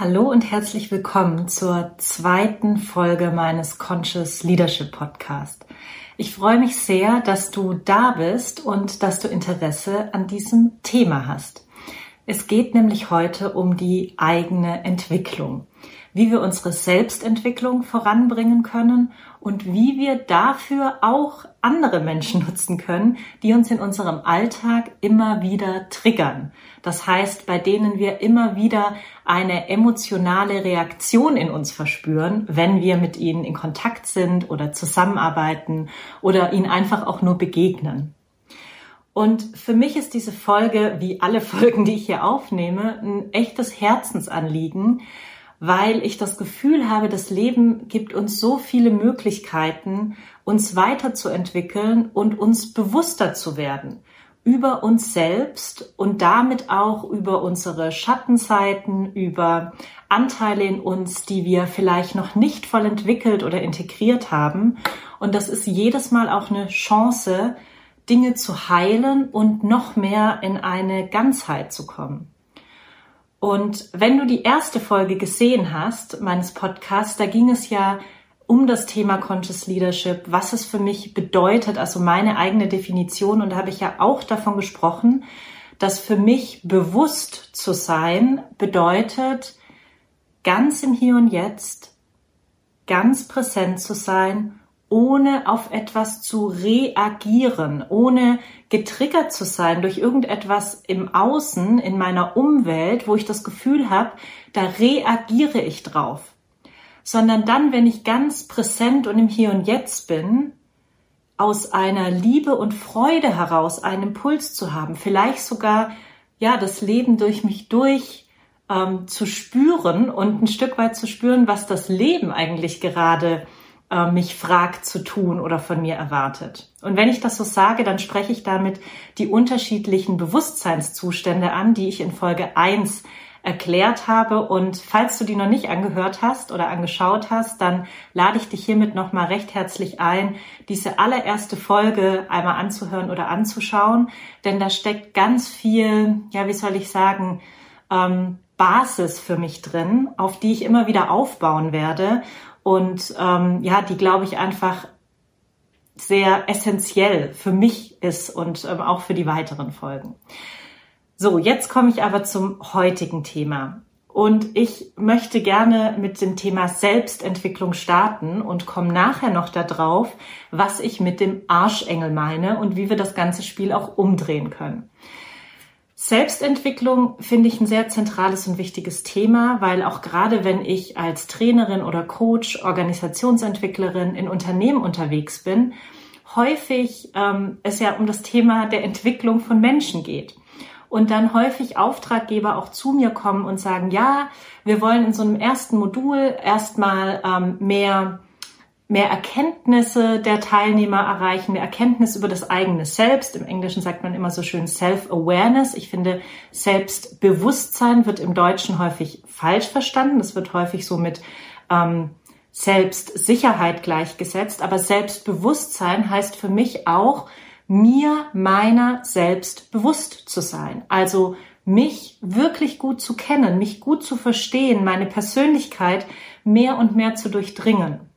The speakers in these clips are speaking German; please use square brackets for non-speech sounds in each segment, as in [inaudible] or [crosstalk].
Hallo und herzlich willkommen zur zweiten Folge meines Conscious Leadership Podcast. Ich freue mich sehr, dass du da bist und dass du Interesse an diesem Thema hast. Es geht nämlich heute um die eigene Entwicklung wie wir unsere Selbstentwicklung voranbringen können und wie wir dafür auch andere Menschen nutzen können, die uns in unserem Alltag immer wieder triggern. Das heißt, bei denen wir immer wieder eine emotionale Reaktion in uns verspüren, wenn wir mit ihnen in Kontakt sind oder zusammenarbeiten oder ihnen einfach auch nur begegnen. Und für mich ist diese Folge, wie alle [laughs] Folgen, die ich hier aufnehme, ein echtes Herzensanliegen, weil ich das Gefühl habe, das Leben gibt uns so viele Möglichkeiten, uns weiterzuentwickeln und uns bewusster zu werden über uns selbst und damit auch über unsere Schattenseiten, über Anteile in uns, die wir vielleicht noch nicht voll entwickelt oder integriert haben. Und das ist jedes Mal auch eine Chance, Dinge zu heilen und noch mehr in eine Ganzheit zu kommen. Und wenn du die erste Folge gesehen hast, meines Podcasts, da ging es ja um das Thema Conscious Leadership, was es für mich bedeutet, also meine eigene Definition. Und da habe ich ja auch davon gesprochen, dass für mich bewusst zu sein bedeutet, ganz im Hier und Jetzt, ganz präsent zu sein ohne auf etwas zu reagieren, ohne getriggert zu sein durch irgendetwas im Außen, in meiner Umwelt, wo ich das Gefühl habe, da reagiere ich drauf. Sondern dann, wenn ich ganz präsent und im Hier und Jetzt bin, aus einer Liebe und Freude heraus einen Impuls zu haben, vielleicht sogar ja das Leben durch mich durch ähm, zu spüren und ein Stück weit zu spüren, was das Leben eigentlich gerade mich fragt zu tun oder von mir erwartet. Und wenn ich das so sage, dann spreche ich damit die unterschiedlichen Bewusstseinszustände an, die ich in Folge 1 erklärt habe. Und falls du die noch nicht angehört hast oder angeschaut hast, dann lade ich dich hiermit nochmal recht herzlich ein, diese allererste Folge einmal anzuhören oder anzuschauen. Denn da steckt ganz viel, ja, wie soll ich sagen, ähm, Basis für mich drin, auf die ich immer wieder aufbauen werde und ähm, ja, die glaube ich einfach sehr essentiell für mich ist und ähm, auch für die weiteren Folgen. So, jetzt komme ich aber zum heutigen Thema. Und ich möchte gerne mit dem Thema Selbstentwicklung starten und komme nachher noch darauf, was ich mit dem Arschengel meine und wie wir das ganze Spiel auch umdrehen können. Selbstentwicklung finde ich ein sehr zentrales und wichtiges Thema, weil auch gerade wenn ich als Trainerin oder Coach, Organisationsentwicklerin in Unternehmen unterwegs bin, häufig ähm, es ja um das Thema der Entwicklung von Menschen geht. Und dann häufig Auftraggeber auch zu mir kommen und sagen, ja, wir wollen in so einem ersten Modul erstmal ähm, mehr mehr Erkenntnisse der Teilnehmer erreichen, mehr Erkenntnis über das eigene Selbst. Im Englischen sagt man immer so schön Self-Awareness. Ich finde, Selbstbewusstsein wird im Deutschen häufig falsch verstanden. Das wird häufig so mit ähm, Selbstsicherheit gleichgesetzt. Aber Selbstbewusstsein heißt für mich auch, mir meiner selbst bewusst zu sein. Also mich wirklich gut zu kennen, mich gut zu verstehen, meine Persönlichkeit mehr und mehr zu durchdringen.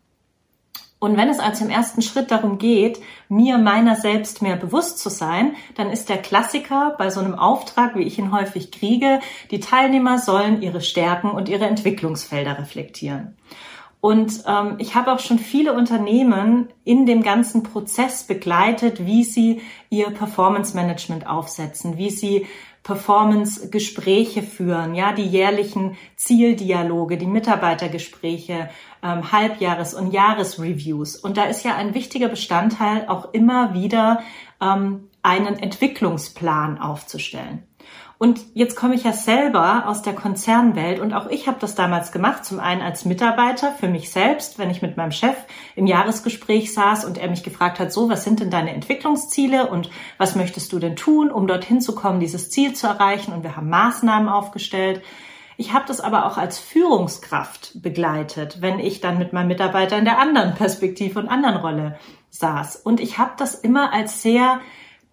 Und wenn es also im ersten Schritt darum geht, mir meiner selbst mehr bewusst zu sein, dann ist der Klassiker bei so einem Auftrag, wie ich ihn häufig kriege, die Teilnehmer sollen ihre Stärken und ihre Entwicklungsfelder reflektieren. Und ähm, ich habe auch schon viele Unternehmen in dem ganzen Prozess begleitet, wie sie ihr Performance Management aufsetzen, wie sie Performance-Gespräche führen, ja, die jährlichen Zieldialoge, die Mitarbeitergespräche, ähm, Halbjahres- und Jahresreviews. Und da ist ja ein wichtiger Bestandteil auch immer wieder ähm, einen Entwicklungsplan aufzustellen. Und jetzt komme ich ja selber aus der Konzernwelt und auch ich habe das damals gemacht, zum einen als Mitarbeiter für mich selbst, wenn ich mit meinem Chef im Jahresgespräch saß und er mich gefragt hat, so, was sind denn deine Entwicklungsziele und was möchtest du denn tun, um dorthin zu kommen, dieses Ziel zu erreichen? Und wir haben Maßnahmen aufgestellt. Ich habe das aber auch als Führungskraft begleitet, wenn ich dann mit meinem Mitarbeiter in der anderen Perspektive und anderen Rolle saß. Und ich habe das immer als sehr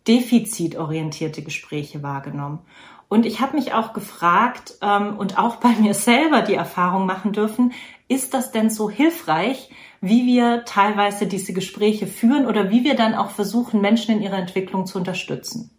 defizitorientierte Gespräche wahrgenommen. Und ich habe mich auch gefragt ähm, und auch bei mir selber die Erfahrung machen dürfen, ist das denn so hilfreich, wie wir teilweise diese Gespräche führen oder wie wir dann auch versuchen, Menschen in ihrer Entwicklung zu unterstützen.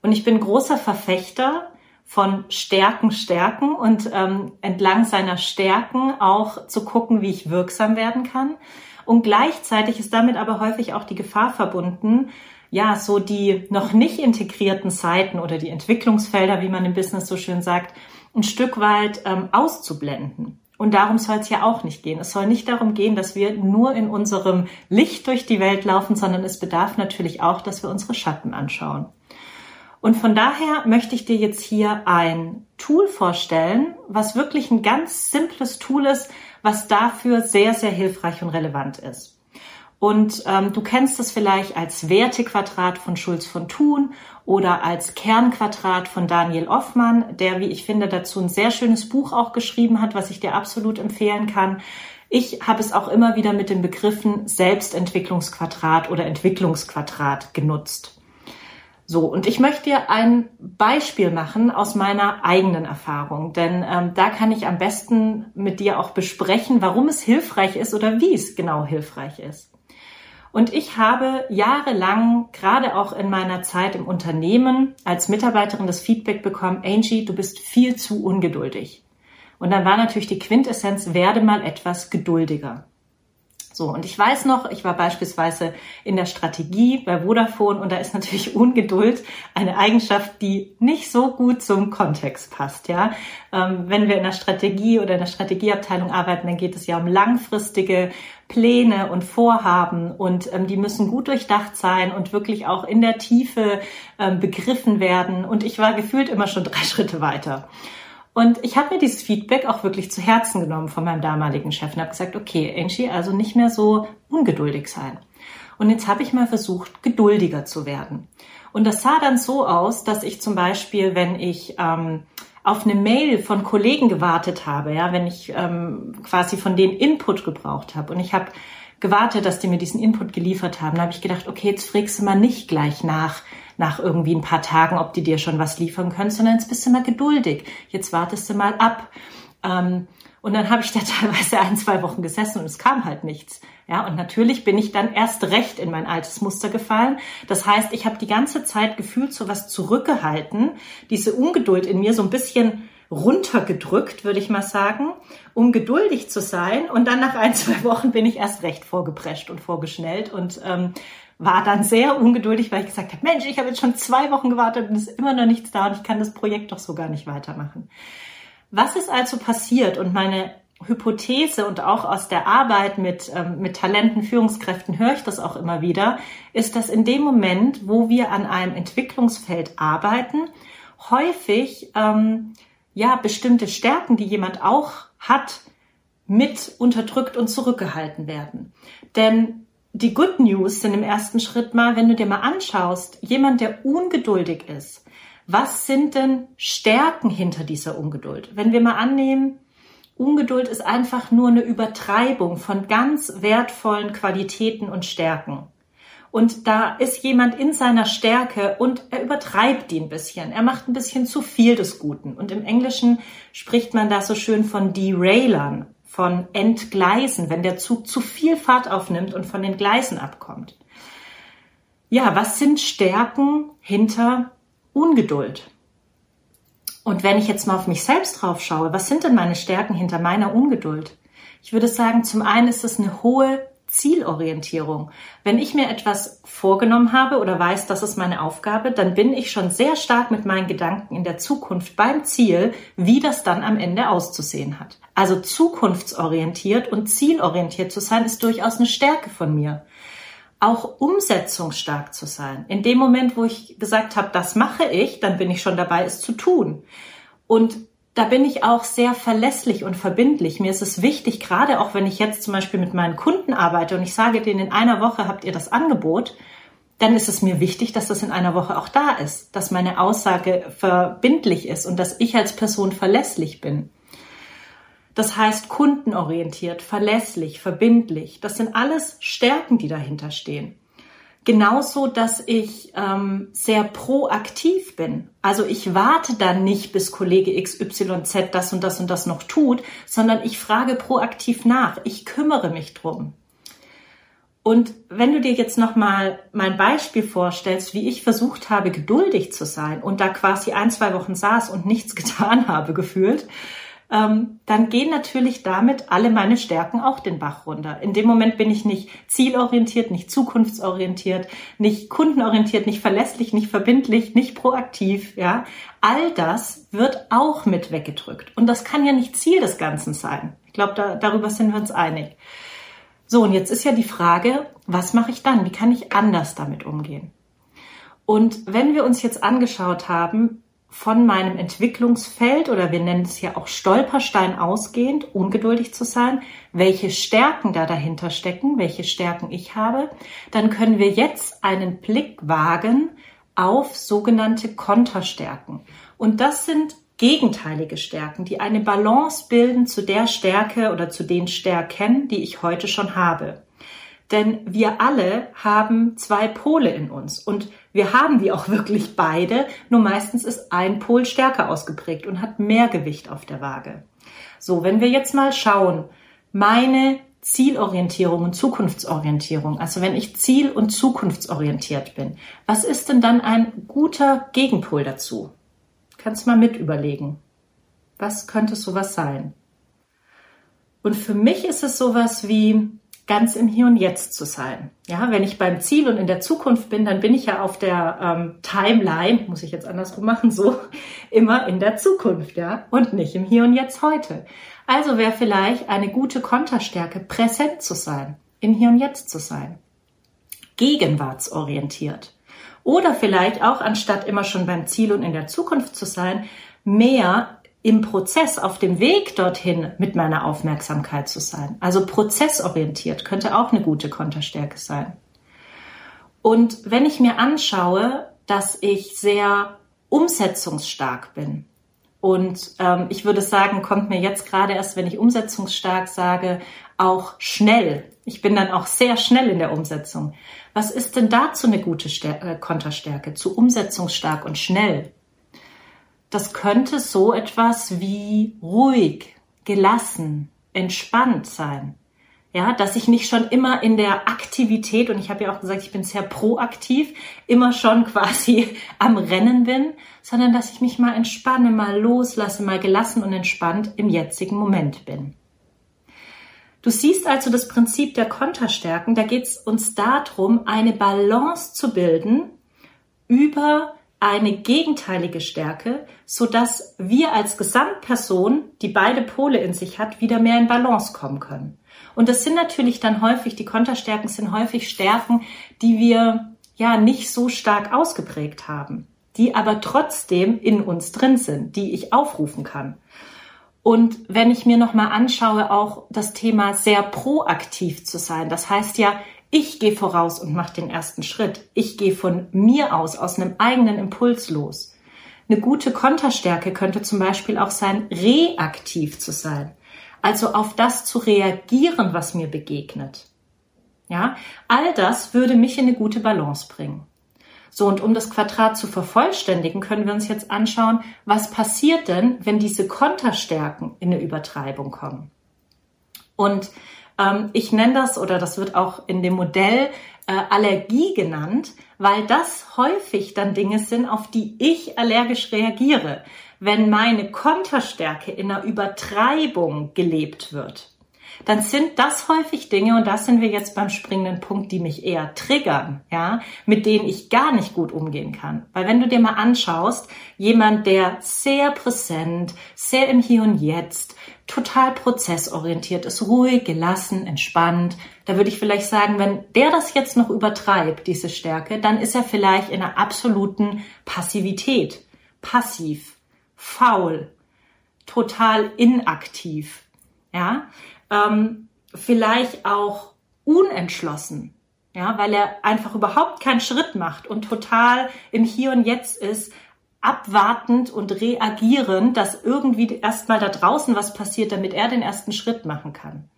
Und ich bin großer Verfechter von Stärken stärken und ähm, entlang seiner Stärken auch zu gucken, wie ich wirksam werden kann. Und gleichzeitig ist damit aber häufig auch die Gefahr verbunden, ja, so die noch nicht integrierten Seiten oder die Entwicklungsfelder, wie man im Business so schön sagt, ein Stück weit ähm, auszublenden. Und darum soll es ja auch nicht gehen. Es soll nicht darum gehen, dass wir nur in unserem Licht durch die Welt laufen, sondern es bedarf natürlich auch, dass wir unsere Schatten anschauen. Und von daher möchte ich dir jetzt hier ein Tool vorstellen, was wirklich ein ganz simples Tool ist, was dafür sehr, sehr hilfreich und relevant ist. Und ähm, du kennst es vielleicht als Wertequadrat von Schulz von Thun oder als Kernquadrat von Daniel Offmann, der, wie ich finde, dazu ein sehr schönes Buch auch geschrieben hat, was ich dir absolut empfehlen kann. Ich habe es auch immer wieder mit den Begriffen Selbstentwicklungsquadrat oder Entwicklungsquadrat genutzt. So, und ich möchte dir ein Beispiel machen aus meiner eigenen Erfahrung, denn ähm, da kann ich am besten mit dir auch besprechen, warum es hilfreich ist oder wie es genau hilfreich ist. Und ich habe jahrelang, gerade auch in meiner Zeit im Unternehmen, als Mitarbeiterin das Feedback bekommen, Angie, du bist viel zu ungeduldig. Und dann war natürlich die Quintessenz, werde mal etwas geduldiger. So, und ich weiß noch, ich war beispielsweise in der Strategie bei Vodafone und da ist natürlich [laughs] Ungeduld eine Eigenschaft, die nicht so gut zum Kontext passt, ja. Ähm, wenn wir in der Strategie oder in der Strategieabteilung arbeiten, dann geht es ja um langfristige Pläne und Vorhaben und ähm, die müssen gut durchdacht sein und wirklich auch in der Tiefe ähm, begriffen werden. Und ich war gefühlt immer schon drei [laughs] Schritte weiter. Und ich habe mir dieses Feedback auch wirklich zu Herzen genommen von meinem damaligen Chef und habe gesagt, okay, Angie, also nicht mehr so ungeduldig sein. Und jetzt habe ich mal versucht, geduldiger zu werden. Und das sah dann so aus, dass ich zum Beispiel, wenn ich ähm, auf eine Mail von Kollegen gewartet habe, ja, wenn ich ähm, quasi von denen Input gebraucht habe und ich habe gewartet, dass die mir diesen Input geliefert haben, da habe ich gedacht, okay, jetzt fragst du mal nicht gleich nach, nach irgendwie ein paar Tagen, ob die dir schon was liefern können, sondern jetzt bist du mal geduldig. Jetzt wartest du mal ab. Ähm, und dann habe ich da [laughs] teilweise ein, zwei Wochen gesessen und es kam halt nichts. Ja, und natürlich bin ich dann erst recht in mein altes Muster gefallen. Das heißt, ich habe die ganze Zeit gefühlt so was zurückgehalten, diese Ungeduld in mir so ein bisschen runtergedrückt, würde ich mal sagen, um geduldig zu sein. Und dann nach ein, zwei Wochen bin ich erst recht vorgeprescht und vorgeschnellt und ähm, war dann sehr ungeduldig, weil ich gesagt habe, Mensch, ich habe jetzt schon zwei Wochen gewartet und es ist immer noch nichts da und ich kann das Projekt doch so gar nicht weitermachen. Was ist also passiert? Und meine Hypothese und auch aus der Arbeit mit, ähm, mit Talenten, Führungskräften höre ich das auch immer wieder, ist, dass in dem Moment, wo wir an einem Entwicklungsfeld arbeiten, häufig ähm, ja bestimmte Stärken, die jemand auch hat, mit unterdrückt und zurückgehalten werden. Denn die Good News sind im ersten Schritt mal, wenn du dir mal anschaust, jemand, der ungeduldig ist, was sind denn Stärken hinter dieser Ungeduld? Wenn wir mal annehmen, Ungeduld ist einfach nur eine Übertreibung von ganz wertvollen Qualitäten und Stärken. Und da ist jemand in seiner Stärke und er übertreibt die ein bisschen. Er macht ein bisschen zu viel des Guten. Und im Englischen spricht man da so schön von Derailern von Entgleisen, wenn der Zug zu viel Fahrt aufnimmt und von den Gleisen abkommt. Ja, was sind Stärken hinter Ungeduld? Und wenn ich jetzt mal auf mich selbst drauf schaue, was sind denn meine Stärken hinter meiner Ungeduld? Ich würde sagen, zum einen ist es eine hohe Zielorientierung. Wenn ich mir etwas vorgenommen habe oder weiß, das ist meine Aufgabe, dann bin ich schon sehr stark mit meinen Gedanken in der Zukunft beim Ziel, wie das dann am Ende auszusehen hat. Also zukunftsorientiert und zielorientiert zu sein, ist durchaus eine Stärke von mir. Auch umsetzungsstark zu sein. In dem Moment, wo ich gesagt habe, das mache ich, dann bin ich schon dabei, es zu tun. Und da bin ich auch sehr verlässlich und verbindlich. Mir ist es wichtig, gerade auch wenn ich jetzt zum Beispiel mit meinen Kunden arbeite und ich sage denen, in einer Woche habt ihr das Angebot, dann ist es mir wichtig, dass das in einer Woche auch da ist, dass meine Aussage verbindlich ist und dass ich als Person verlässlich bin. Das heißt kundenorientiert, verlässlich, verbindlich. Das sind alles Stärken, die dahinter stehen. Genauso, dass ich ähm, sehr proaktiv bin. Also ich warte dann nicht, bis Kollege XYZ das und das und das noch tut, sondern ich frage proaktiv nach. Ich kümmere mich drum. Und wenn du dir jetzt nochmal mein Beispiel vorstellst, wie ich versucht habe, geduldig zu sein und da quasi ein, zwei Wochen saß und nichts [laughs] getan habe gefühlt, ähm, dann gehen natürlich damit alle meine Stärken auch den Bach runter. In dem Moment bin ich nicht zielorientiert, nicht zukunftsorientiert, nicht kundenorientiert, nicht verlässlich, nicht verbindlich, nicht proaktiv, ja. All das wird auch mit weggedrückt. Und das kann ja nicht Ziel des Ganzen sein. Ich glaube, da, darüber sind wir uns einig. So, und jetzt ist ja die Frage, was mache ich dann? Wie kann ich anders damit umgehen? Und wenn wir uns jetzt angeschaut haben, von meinem Entwicklungsfeld oder wir nennen es ja auch Stolperstein ausgehend, ungeduldig zu sein, welche Stärken da dahinter stecken, welche Stärken ich habe, dann können wir jetzt einen Blick wagen auf sogenannte Konterstärken. Und das sind gegenteilige Stärken, die eine Balance bilden zu der Stärke oder zu den Stärken, die ich heute schon habe. Denn wir alle haben zwei Pole in uns und wir haben die auch [laughs] wirklich beide, nur meistens ist ein Pol stärker ausgeprägt und hat mehr Gewicht auf der Waage. So, wenn wir jetzt mal schauen, meine Zielorientierung und Zukunftsorientierung, also wenn ich ziel- und zukunftsorientiert bin, was ist denn dann ein guter Gegenpol dazu? Kannst mal mit überlegen. Was könnte sowas sein? Und für mich ist es sowas wie ganz im Hier und Jetzt zu sein. Ja, wenn ich beim Ziel und in der Zukunft bin, dann bin ich ja auf der ähm, Timeline, muss ich jetzt andersrum machen, so [laughs] immer in der Zukunft, ja, und nicht im Hier und Jetzt heute. Also wäre vielleicht eine gute Konterstärke, präsent zu sein, im Hier und Jetzt zu sein, gegenwartsorientiert. Oder vielleicht auch, anstatt immer schon beim Ziel und in der Zukunft zu sein, mehr im Prozess, auf dem Weg dorthin mit meiner Aufmerksamkeit zu sein. Also prozessorientiert könnte auch eine gute Konterstärke sein. Und wenn ich mir anschaue, dass ich sehr umsetzungsstark bin, und ähm, ich würde sagen, kommt mir jetzt gerade erst, wenn ich umsetzungsstark sage, auch schnell. Ich bin dann auch sehr schnell in der Umsetzung. Was ist denn dazu eine gute Stär äh, Konterstärke? Zu umsetzungsstark und schnell? Das könnte so etwas wie ruhig, gelassen, entspannt sein. Ja, dass ich nicht schon immer in der Aktivität, und ich habe ja auch gesagt, ich bin sehr proaktiv, immer schon [laughs] quasi am Rennen bin, sondern dass ich mich mal entspanne, mal loslasse, mal gelassen und entspannt im jetzigen Moment bin. Du siehst also das Prinzip der Konterstärken, da geht es uns darum, eine Balance zu bilden über eine gegenteilige Stärke, so dass wir als Gesamtperson, die beide Pole in sich hat, wieder mehr in Balance kommen können. Und das sind natürlich dann häufig, die Konterstärken sind häufig Stärken, die wir ja nicht so stark ausgeprägt haben, die aber trotzdem in uns drin sind, die ich aufrufen kann. Und wenn ich mir nochmal anschaue, auch das Thema sehr proaktiv zu sein, das heißt ja, ich gehe voraus und mache den ersten Schritt. Ich gehe von mir aus, aus einem eigenen Impuls los. Eine gute Konterstärke könnte zum Beispiel auch sein, reaktiv zu sein. Also auf das zu reagieren, was mir begegnet. Ja, all das würde mich in eine gute Balance bringen. So, und um das Quadrat zu vervollständigen, können wir uns jetzt anschauen, was passiert denn, wenn diese Konterstärken in eine Übertreibung kommen. Und ich nenne das oder das wird auch in dem Modell äh, Allergie genannt, weil das häufig dann Dinge sind, auf die ich allergisch reagiere, wenn meine Konterstärke in einer Übertreibung gelebt wird dann sind das häufig Dinge, und da sind wir jetzt beim springenden Punkt, die mich eher triggern, ja, mit denen ich gar nicht gut umgehen kann. Weil wenn du dir mal anschaust, jemand, der sehr präsent, sehr im Hier und Jetzt, total prozessorientiert ist, ruhig, gelassen, entspannt, da würde ich vielleicht sagen, wenn der das jetzt noch übertreibt, diese Stärke, dann ist er vielleicht in einer absoluten Passivität, passiv, faul, total inaktiv. Ja, ähm, vielleicht auch unentschlossen, ja, weil er einfach überhaupt keinen Schritt macht und total im Hier und Jetzt ist, abwartend und reagierend, dass irgendwie erstmal da draußen was passiert, damit er den ersten Schritt machen kann.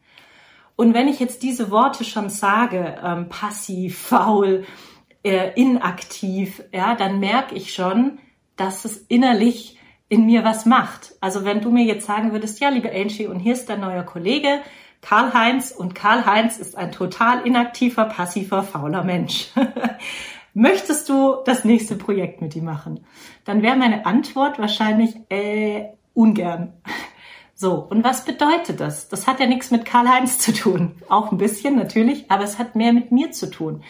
Und wenn ich jetzt diese Worte schon sage, ähm, passiv, faul, äh, inaktiv, ja, dann merke ich schon, dass es innerlich in mir was macht. Also wenn du mir jetzt sagen würdest, ja, liebe Angie, und hier ist dein neuer Kollege, Karl-Heinz, und Karl-Heinz ist ein total inaktiver, passiver, fauler Mensch. [laughs] Möchtest du das nächste Projekt mit ihm machen? Dann wäre meine Antwort wahrscheinlich äh, ungern. So, und was bedeutet das? Das hat ja nichts mit Karl-Heinz zu tun. Auch ein bisschen natürlich, aber es hat mehr mit mir zu tun.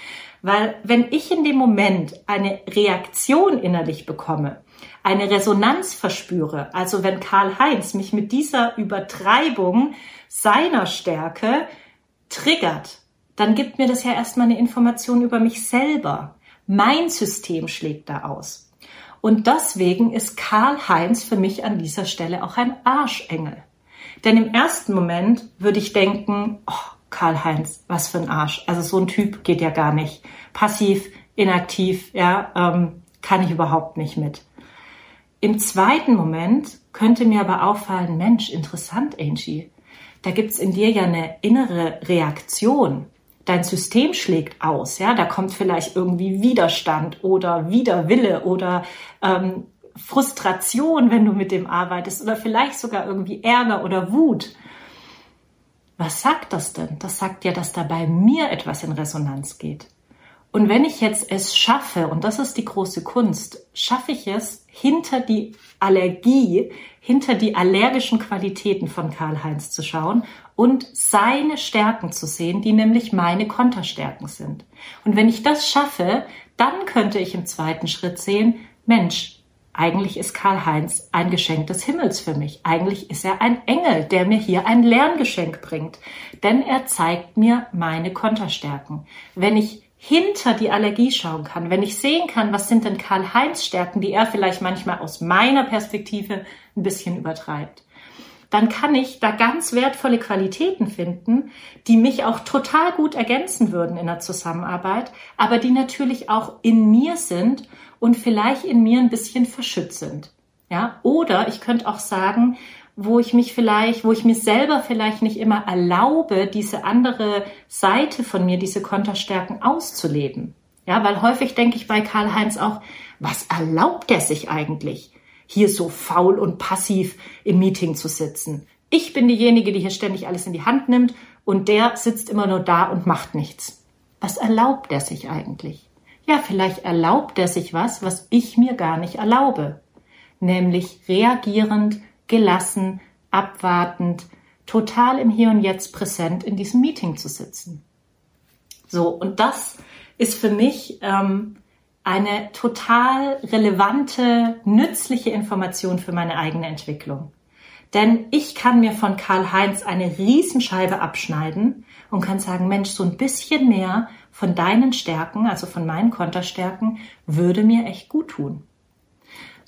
Weil wenn ich in dem Moment eine Reaktion innerlich bekomme, eine Resonanz verspüre, also wenn Karl-Heinz mich mit dieser Übertreibung seiner Stärke triggert, dann gibt mir das ja erstmal eine Information über mich selber. Mein System schlägt da aus. Und deswegen ist Karl-Heinz für mich an dieser Stelle auch ein Arschengel. Denn im ersten Moment würde ich denken, oh, Karl-Heinz, was für ein Arsch. Also so ein Typ geht ja gar nicht. Passiv, inaktiv, ja, ähm, kann ich überhaupt nicht mit. Im zweiten Moment könnte mir aber auffallen, Mensch, interessant, Angie. Da gibt's in dir ja eine innere Reaktion dein System schlägt aus, ja, da kommt vielleicht irgendwie Widerstand oder Widerwille oder ähm, Frustration, wenn du mit dem arbeitest oder vielleicht sogar irgendwie Ärger oder Wut. Was sagt das denn? Das sagt ja, dass da bei mir etwas in Resonanz geht. Und wenn ich jetzt es schaffe, und das ist die große Kunst, schaffe ich es, hinter die Allergie, hinter die allergischen Qualitäten von Karl-Heinz zu schauen und seine Stärken zu sehen, die nämlich meine Konterstärken sind. Und wenn ich das schaffe, dann könnte ich im zweiten Schritt sehen, Mensch, eigentlich ist Karl-Heinz ein Geschenk des Himmels für mich. Eigentlich ist er ein Engel, der mir hier ein Lerngeschenk bringt. Denn er zeigt mir meine Konterstärken. Wenn ich hinter die Allergie schauen kann, wenn ich sehen kann, was sind denn Karl-Heinz Stärken, die er vielleicht manchmal aus meiner Perspektive ein bisschen übertreibt, dann kann ich da ganz wertvolle Qualitäten finden, die mich auch total gut ergänzen würden in der Zusammenarbeit, aber die natürlich auch in mir sind und vielleicht in mir ein bisschen verschützt sind. Ja, oder ich könnte auch sagen, wo ich mich vielleicht, wo ich mir selber vielleicht nicht immer erlaube, diese andere Seite von mir, diese Konterstärken auszuleben. Ja, weil häufig denke ich bei Karl-Heinz auch, was erlaubt er sich eigentlich? hier so faul und passiv im Meeting zu sitzen. Ich bin diejenige, die hier ständig alles in die Hand nimmt und der sitzt immer nur da und macht nichts. Was erlaubt er sich eigentlich? Ja, vielleicht erlaubt er sich was, was ich mir gar nicht erlaube. Nämlich reagierend, gelassen, abwartend, total im Hier und Jetzt präsent in diesem Meeting zu sitzen. So, und das ist für mich ähm, eine total relevante, nützliche Information für meine eigene Entwicklung. Denn ich kann mir von Karl-Heinz eine Riesenscheibe abschneiden und kann sagen, Mensch, so ein bisschen mehr von deinen Stärken, also von meinen Konterstärken, würde mir echt gut tun.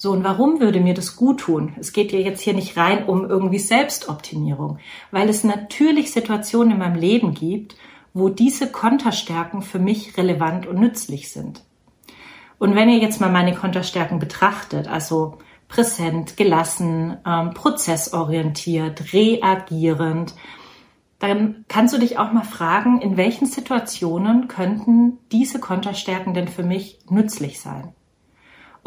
So, und warum würde mir das gut tun? Es geht ja jetzt hier nicht rein um irgendwie Selbstoptimierung, weil es natürlich Situationen in meinem Leben gibt, wo diese Konterstärken für mich relevant und nützlich sind. Und wenn ihr jetzt mal meine Konterstärken betrachtet, also präsent, gelassen, ähm, prozessorientiert, reagierend, dann kannst du dich auch mal fragen, in welchen Situationen könnten diese Konterstärken denn für mich nützlich sein?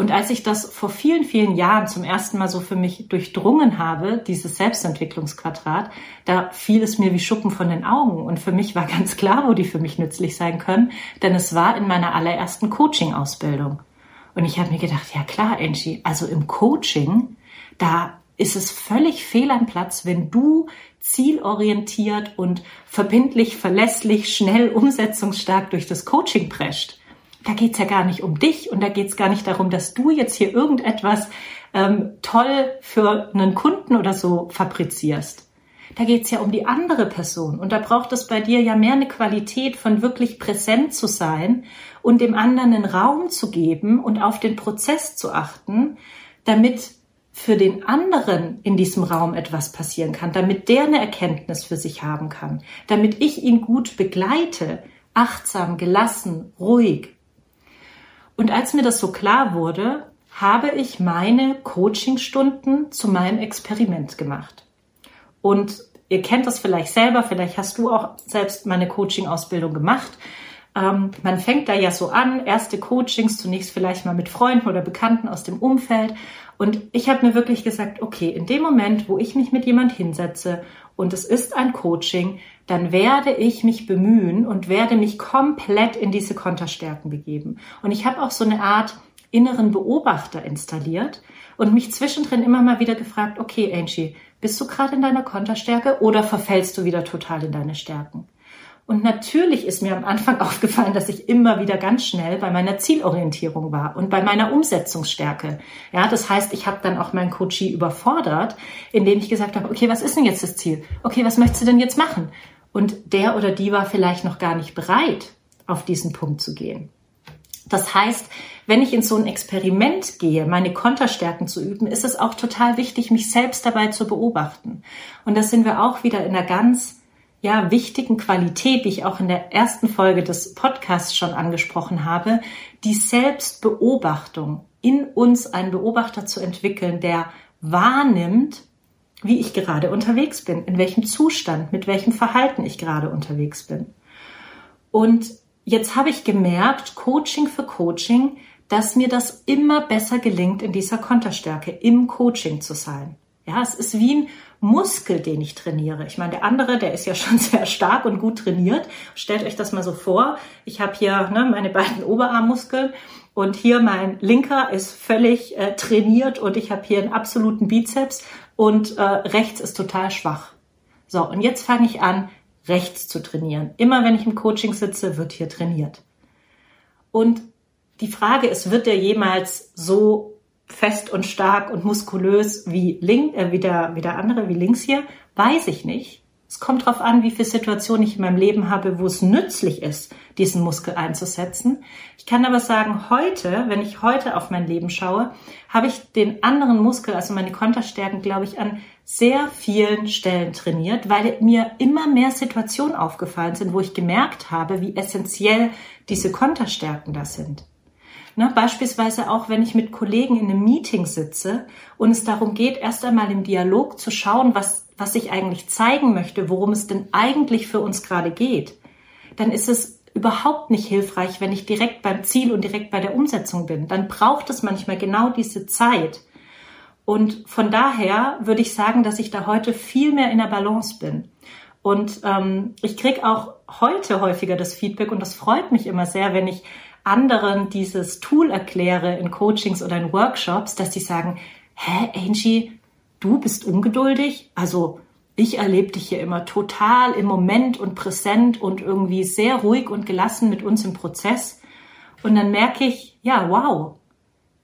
Und als ich das vor vielen, vielen Jahren zum ersten Mal so für mich durchdrungen habe, dieses Selbstentwicklungsquadrat, da fiel es mir wie Schuppen von den Augen. Und für mich war ganz klar, wo die für mich nützlich sein können, denn es war in meiner allerersten Coaching-Ausbildung. Und ich habe mir gedacht, ja klar, Angie, also im Coaching, da ist es völlig fehl am Platz, wenn du zielorientiert und verbindlich, verlässlich, schnell, umsetzungsstark durch das Coaching prescht da geht's ja gar nicht um dich und da geht's gar nicht darum, dass du jetzt hier irgendetwas ähm, toll für einen Kunden oder so fabrizierst. Da geht's ja um die andere Person und da braucht es bei dir ja mehr eine Qualität von wirklich präsent zu sein und dem anderen einen Raum zu geben und auf den Prozess zu achten, damit für den anderen in diesem Raum etwas passieren kann, damit der eine Erkenntnis für sich haben kann, damit ich ihn gut begleite, achtsam, gelassen, ruhig. Und als mir das so klar wurde, habe ich meine Coachingstunden zu meinem Experiment gemacht. Und ihr kennt das vielleicht selber, vielleicht hast du auch selbst meine Coaching-Ausbildung gemacht. Ähm, man fängt da ja so an, erste Coachings, zunächst vielleicht mal mit Freunden oder Bekannten aus dem Umfeld. Und ich habe mir wirklich gesagt, okay, in dem Moment, wo ich mich mit jemand hinsetze und es ist ein Coaching, dann werde ich mich bemühen und werde mich komplett in diese Konterstärken begeben. Und ich habe auch so eine Art inneren Beobachter installiert und mich zwischendrin immer mal wieder gefragt, okay, Angie, bist du gerade in deiner Konterstärke oder verfällst du wieder total in deine Stärken? Und natürlich ist mir am Anfang [laughs] aufgefallen, dass ich immer wieder ganz schnell bei meiner Zielorientierung war und bei meiner Umsetzungsstärke. Ja, das heißt, ich habe dann auch meinen Coachie überfordert, indem ich gesagt habe, okay, was ist denn jetzt das Ziel? Okay, was möchtest du denn jetzt machen? Und der oder die war vielleicht noch gar nicht bereit, auf diesen Punkt zu gehen. Das heißt, wenn ich in so ein Experiment gehe, meine Konterstärken zu üben, ist es auch total wichtig, mich selbst dabei zu beobachten. Und da sind wir auch wieder in einer ganz ja, wichtigen Qualität, die ich auch in der ersten Folge des Podcasts schon angesprochen habe, die Selbstbeobachtung, in uns einen Beobachter zu entwickeln, der wahrnimmt, wie ich gerade unterwegs bin, in welchem Zustand, mit welchem Verhalten ich gerade unterwegs bin. Und jetzt habe ich gemerkt, Coaching für Coaching, dass mir das immer besser gelingt, in dieser Konterstärke im Coaching zu sein. Ja, es ist wie ein Muskel, den ich trainiere. Ich meine, der andere, der ist ja schon [laughs] sehr stark und gut trainiert. Stellt euch das mal so vor. Ich habe hier ne, meine beiden Oberarmmuskeln und hier mein linker ist völlig äh, trainiert und ich habe hier einen absoluten Bizeps und äh, rechts ist total schwach. So, und jetzt fange ich an, rechts zu trainieren. Immer wenn ich im Coaching sitze, wird hier trainiert. Und die Frage ist, wird der jemals so fest und stark und muskulös wie, link, äh, wie, der, wie der andere, wie links hier? Weiß ich nicht. Es kommt darauf an, wie viele Situationen ich in meinem Leben habe, wo es nützlich ist, diesen Muskel einzusetzen. Ich kann aber sagen, heute, wenn ich heute auf mein Leben schaue, habe ich den anderen Muskel, also meine Konterstärken, glaube ich, an sehr vielen Stellen trainiert, weil mir immer mehr Situationen aufgefallen sind, wo ich gemerkt habe, wie essentiell diese Konterstärken da sind. Ne, beispielsweise auch, wenn ich mit Kollegen in einem Meeting sitze und es darum geht, erst einmal im Dialog zu schauen, was, was ich eigentlich zeigen möchte, worum es denn eigentlich für uns gerade geht, dann ist es überhaupt nicht hilfreich, wenn ich direkt beim Ziel und direkt bei der Umsetzung bin. Dann braucht es manchmal genau diese Zeit. Und von daher würde ich sagen, dass ich da heute viel mehr in der Balance bin. Und ähm, ich kriege auch heute häufiger das Feedback und das freut mich immer sehr, wenn ich anderen dieses Tool erkläre in Coachings oder in Workshops, dass die sagen, hä, Angie, du bist ungeduldig? Also ich erlebe dich hier immer total im Moment und präsent und irgendwie sehr ruhig und gelassen mit uns im Prozess. Und dann merke ich, ja, wow,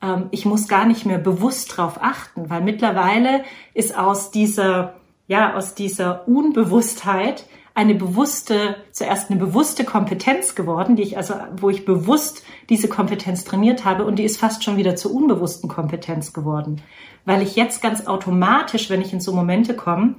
ähm, ich muss gar nicht mehr bewusst drauf achten, weil mittlerweile ist aus dieser, ja, aus dieser Unbewusstheit eine bewusste, zuerst eine bewusste Kompetenz geworden, die ich also, wo ich bewusst diese Kompetenz trainiert habe und die ist fast schon wieder zur unbewussten Kompetenz geworden, weil ich jetzt ganz automatisch, wenn ich in so Momente komme,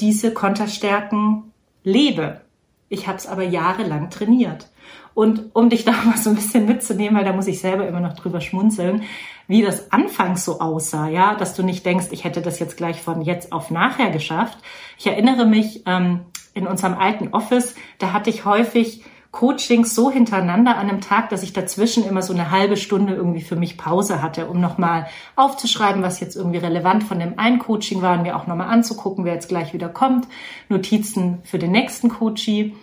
diese Konterstärken lebe. Ich habe es aber jahrelang trainiert. Und um dich [laughs] da mal so ein bisschen mitzunehmen, weil da muss ich selber immer noch drüber schmunzeln, wie das anfangs so aussah, ja, dass du nicht denkst, ich hätte das jetzt gleich von jetzt auf nachher geschafft. Ich erinnere mich, ähm, in unserem alten Office, da hatte ich häufig Coachings so hintereinander an einem Tag, dass ich dazwischen immer so eine halbe Stunde irgendwie für mich Pause hatte, um nochmal aufzuschreiben, was jetzt irgendwie relevant von dem einen Coaching war und mir auch nochmal anzugucken, wer jetzt gleich wieder kommt, Notizen für den nächsten Coachie.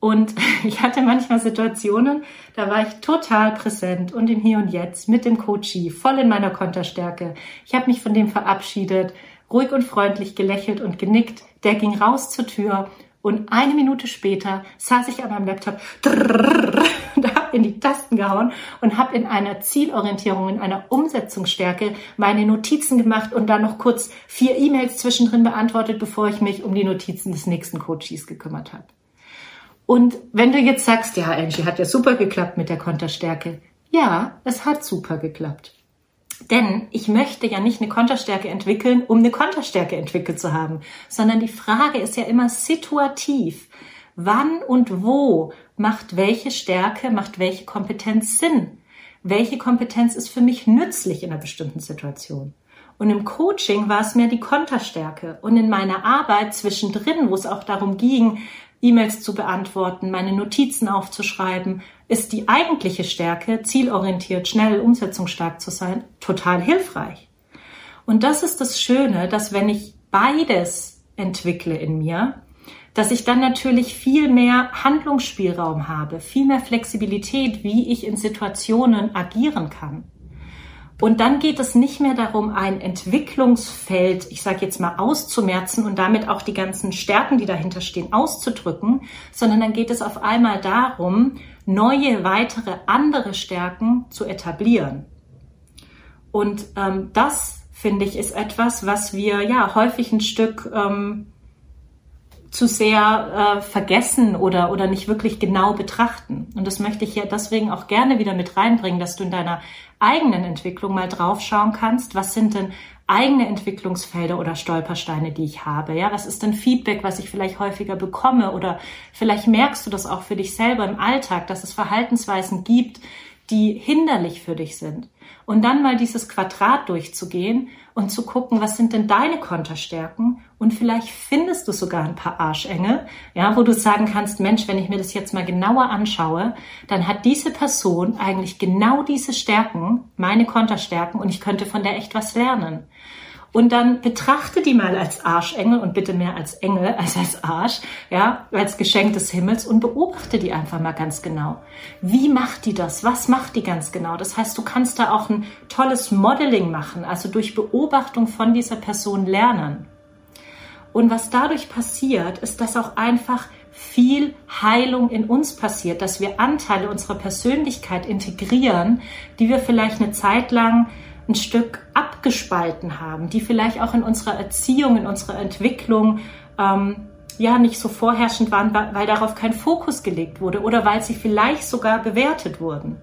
Und [laughs] ich hatte manchmal Situationen, da war ich total präsent und im Hier und Jetzt mit dem Coachie, voll in meiner Konterstärke. Ich habe mich von dem verabschiedet, ruhig und freundlich gelächelt und genickt. Der ging raus zur Tür und eine Minute später saß ich an meinem Laptop und habe in die Tasten gehauen und habe in einer Zielorientierung, in einer Umsetzungsstärke meine Notizen gemacht und dann noch kurz vier E-Mails zwischendrin beantwortet, bevor ich mich um die Notizen des nächsten Coaches gekümmert habe. Und wenn du jetzt sagst, ja, Angie, hat ja super geklappt mit der Konterstärke. Ja, es hat super geklappt. Denn ich möchte ja nicht eine Konterstärke entwickeln, um eine Konterstärke entwickelt zu haben, sondern die Frage ist ja immer situativ. Wann und wo macht welche Stärke, macht welche Kompetenz Sinn? Welche Kompetenz ist für mich nützlich in einer bestimmten Situation? Und im Coaching war es mehr die Konterstärke. Und in meiner Arbeit zwischendrin, wo es auch darum ging, E-Mails zu beantworten, meine Notizen aufzuschreiben, ist die eigentliche Stärke, zielorientiert, schnell, umsetzungsstark zu sein, total hilfreich. Und das ist das Schöne, dass wenn ich beides entwickle in mir, dass ich dann natürlich viel mehr Handlungsspielraum habe, viel mehr Flexibilität, wie ich in Situationen agieren kann. Und dann geht es nicht mehr darum, ein Entwicklungsfeld, ich sage jetzt mal, auszumerzen und damit auch die ganzen Stärken, die dahinter stehen, auszudrücken, sondern dann geht es auf einmal darum, neue, weitere, andere Stärken zu etablieren. Und ähm, das, finde ich, ist etwas, was wir ja häufig ein Stück ähm, zu sehr äh, vergessen oder, oder nicht wirklich genau betrachten. Und das möchte ich ja deswegen auch gerne wieder mit reinbringen, dass du in deiner eigenen Entwicklung mal draufschauen kannst, was sind denn eigene Entwicklungsfelder oder Stolpersteine, die ich habe. Ja, was ist denn Feedback, was ich vielleicht häufiger bekomme oder vielleicht merkst du das auch für dich selber im Alltag, dass es Verhaltensweisen gibt, die hinderlich für dich sind. Und dann mal dieses Quadrat durchzugehen und zu gucken, was sind denn deine Konterstärken? Und vielleicht findest du sogar ein paar Arschengel, ja, wo du sagen kannst, Mensch, wenn ich mir das jetzt mal genauer anschaue, dann hat diese Person eigentlich genau diese Stärken, meine Konterstärken, und ich könnte von der echt was lernen. Und dann betrachte die mal als Arschengel und bitte mehr als Engel [laughs] als als Arsch, ja, als Geschenk des Himmels und beobachte die einfach mal ganz genau. Wie macht die das? Was macht die ganz genau? Das heißt, du kannst da auch ein tolles Modeling machen, also durch Beobachtung von dieser Person lernen. Und was dadurch passiert, ist, dass auch einfach viel Heilung in uns passiert, dass wir Anteile unserer Persönlichkeit integrieren, die wir vielleicht eine Zeit lang ein Stück abgespalten haben, die vielleicht auch in unserer Erziehung, in unserer Entwicklung ähm, ja nicht so vorherrschend waren, weil darauf kein Fokus gelegt wurde oder weil sie vielleicht sogar bewertet wurden.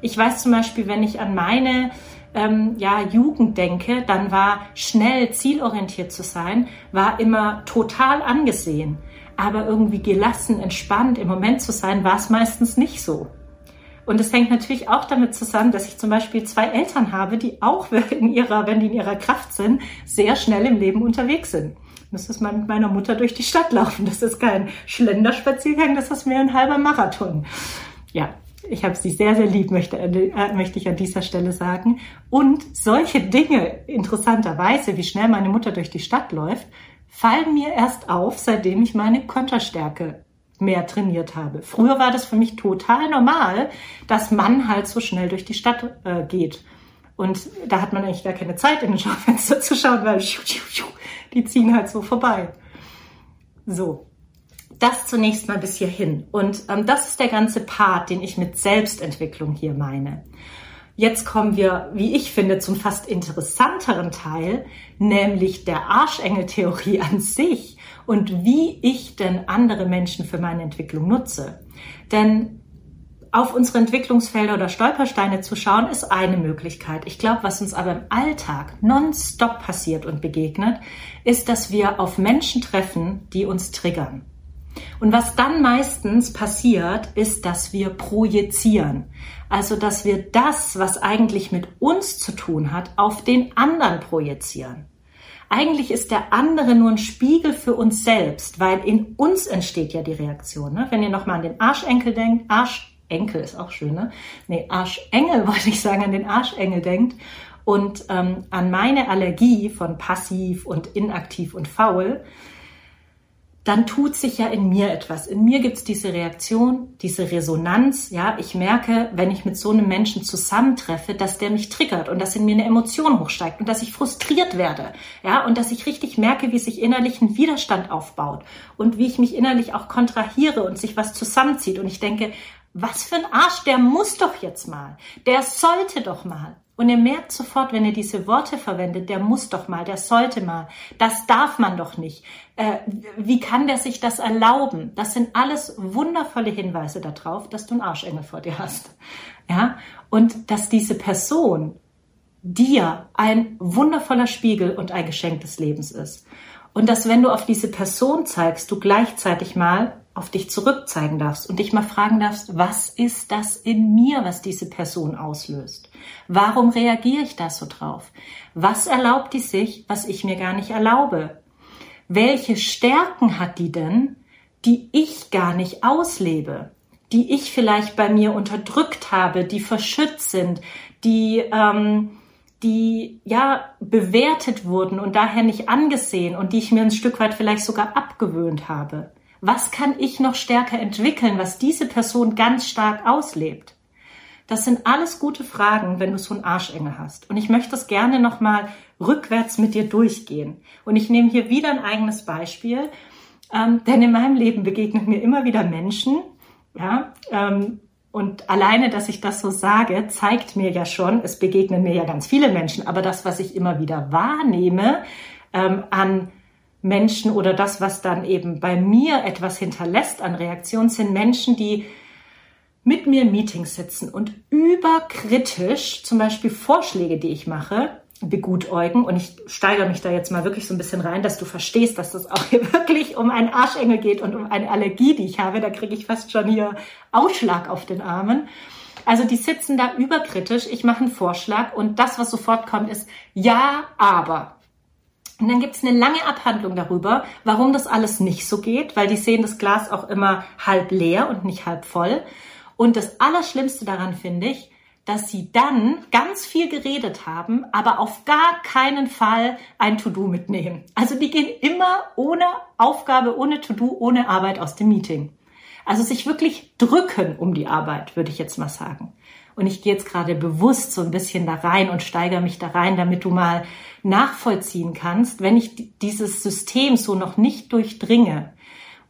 Ich weiß zum Beispiel, wenn ich an meine ähm, ja, Jugend denke, dann war schnell zielorientiert zu sein, war immer total angesehen. Aber irgendwie gelassen, entspannt im Moment zu sein, war es meistens nicht so. Und es hängt natürlich auch damit zusammen, dass ich zum Beispiel zwei Eltern habe, die auch [laughs] in ihrer, wenn die in ihrer Kraft sind, sehr schnell im Leben unterwegs sind. Das ist mal mit meiner Mutter durch die Stadt laufen. Das ist kein Schlenderspaziergang, das ist mehr ein halber Marathon. Ja, ich habe sie sehr, sehr lieb, möchte, äh, möchte ich an dieser Stelle sagen. Und solche Dinge, interessanterweise, wie schnell meine Mutter durch die Stadt läuft, fallen mir erst auf, seitdem ich meine Konterstärke mehr trainiert habe. Früher war das für mich total normal, dass man halt so schnell durch die Stadt äh, geht. Und da hat man eigentlich gar keine Zeit, in den Schaufenster zu schauen, weil die ziehen halt so vorbei. So, das zunächst mal bis hierhin. Und ähm, das ist der ganze Part, den ich mit Selbstentwicklung hier meine. Jetzt kommen wir, wie ich finde, zum fast interessanteren Teil, nämlich der Arschengel-Theorie an sich und wie ich denn andere Menschen für meine Entwicklung nutze. Denn auf unsere Entwicklungsfelder oder Stolpersteine zu schauen, ist eine Möglichkeit. Ich glaube, was uns aber im Alltag nonstop passiert und begegnet, ist, dass wir auf Menschen treffen, die uns triggern. Und was dann meistens passiert, ist, dass wir projizieren. Also, dass wir das, was eigentlich mit uns zu tun hat, auf den anderen projizieren. Eigentlich ist der andere nur ein Spiegel für uns selbst, weil in uns entsteht ja die Reaktion. Ne? Wenn ihr nochmal an den Arschenkel denkt, Arschenkel ist auch schön, ne? Nee, Arschengel [laughs] wollte ich sagen, an den Arschengel denkt und ähm, an meine Allergie von passiv und inaktiv und faul, dann tut sich ja in mir etwas. In mir gibt's diese Reaktion, diese Resonanz. Ja, ich merke, wenn ich mit so einem Menschen zusammentreffe, dass der mich triggert und dass in mir eine Emotion hochsteigt und dass ich frustriert werde. Ja, und dass ich richtig merke, wie sich innerlich ein Widerstand aufbaut und wie ich mich innerlich auch kontrahiere und sich was zusammenzieht. Und ich denke, was für ein Arsch, der muss doch jetzt mal. Der sollte doch mal. Und ihr merkt sofort, wenn ihr diese Worte verwendet, der muss doch mal, der sollte mal, das darf man doch nicht. Äh, wie kann der sich das erlauben? Das sind alles wundervolle Hinweise darauf, dass du einen Arschengel vor dir hast. Ja? Und dass diese Person dir ein wundervoller Spiegel und ein Geschenk des Lebens ist. Und dass wenn du auf diese Person zeigst, du gleichzeitig mal auf dich zurückzeigen darfst und dich mal fragen darfst, was ist das in mir, was diese Person auslöst? Warum reagiere ich da so drauf? Was erlaubt die sich, was ich mir gar nicht erlaube? Welche Stärken hat die denn, die ich gar nicht auslebe, die ich vielleicht bei mir unterdrückt habe, die verschützt sind, die, ähm, die ja bewertet wurden und daher nicht angesehen und die ich mir ein Stück weit vielleicht sogar abgewöhnt habe. Was kann ich noch stärker entwickeln, was diese Person ganz stark auslebt? Das sind alles gute Fragen, wenn du so einen Arschengel hast. Und ich möchte das gerne nochmal rückwärts mit dir durchgehen. Und ich nehme hier wieder ein eigenes Beispiel, ähm, denn in meinem Leben begegnen mir immer wieder Menschen, ja, ähm, und alleine, dass ich das so sage, zeigt mir ja schon, es begegnen mir ja ganz viele Menschen, aber das, was ich immer wieder wahrnehme ähm, an Menschen oder das, was dann eben bei mir etwas hinterlässt an Reaktionen, sind Menschen, die mit mir in Meetings sitzen und überkritisch zum Beispiel Vorschläge, die ich mache, begutäugen. Und ich steigere mich da jetzt mal wirklich so ein bisschen rein, dass du verstehst, dass das auch [laughs] hier wirklich um einen Arschengel geht und um eine Allergie, die ich habe. Da kriege ich fast schon hier Ausschlag auf den Armen. Also die sitzen da überkritisch. Ich mache einen Vorschlag und das, was sofort kommt, ist ja, aber. Und dann gibt es eine lange Abhandlung darüber, warum das alles nicht so geht, weil die sehen das Glas auch immer halb leer und nicht halb voll. Und das Allerschlimmste daran finde ich, dass sie dann ganz viel geredet haben, aber auf gar keinen Fall ein To-Do mitnehmen. Also die gehen immer ohne Aufgabe, ohne To-Do, ohne Arbeit aus dem Meeting. Also sich wirklich drücken um die Arbeit, würde ich jetzt mal sagen. Und ich gehe jetzt gerade bewusst so ein bisschen da rein und steigere mich da rein, damit du mal nachvollziehen kannst, wenn ich dieses System so noch nicht durchdringe,